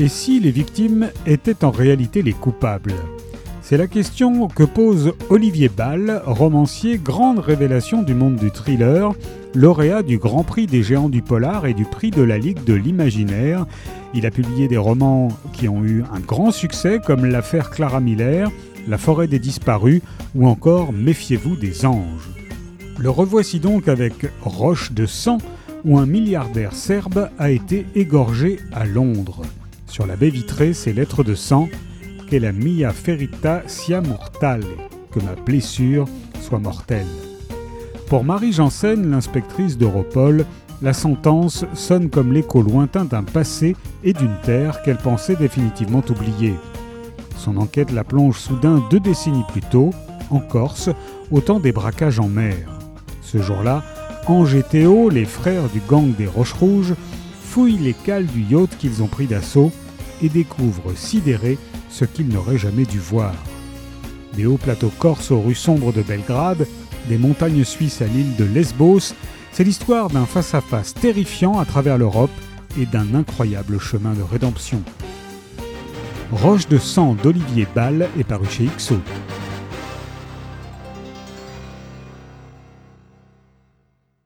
Et si les victimes étaient en réalité les coupables? C'est la question que pose Olivier Ball, romancier grande révélation du monde du thriller, lauréat du Grand Prix des géants du polar et du prix de la Ligue de l'imaginaire. Il a publié des romans qui ont eu un grand succès comme L'affaire Clara Miller, La forêt des disparus ou encore Méfiez-vous des anges. Le revoici donc avec Roche de sang, où un milliardaire serbe a été égorgé à Londres. Sur la baie vitrée, ces lettres de sang Que la mia ferita sia mortale, que ma blessure soit mortelle. Pour Marie Janssen, l'inspectrice d'Europol, la sentence sonne comme l'écho lointain d'un passé et d'une terre qu'elle pensait définitivement oublier. Son enquête la plonge soudain deux décennies plus tôt, en Corse, au temps des braquages en mer. Ce jour-là, Ange et Théo, les frères du gang des Roches Rouges, fouillent les cales du yacht qu'ils ont pris d'assaut et découvrent sidérés ce qu'ils n'auraient jamais dû voir. Des hauts plateaux corses aux rues sombres de Belgrade, des montagnes suisses à l'île de Lesbos, c'est l'histoire d'un face-à-face terrifiant à travers l'Europe et d'un incroyable chemin de rédemption. Roche de sang d'Olivier Ball est paru chez XO.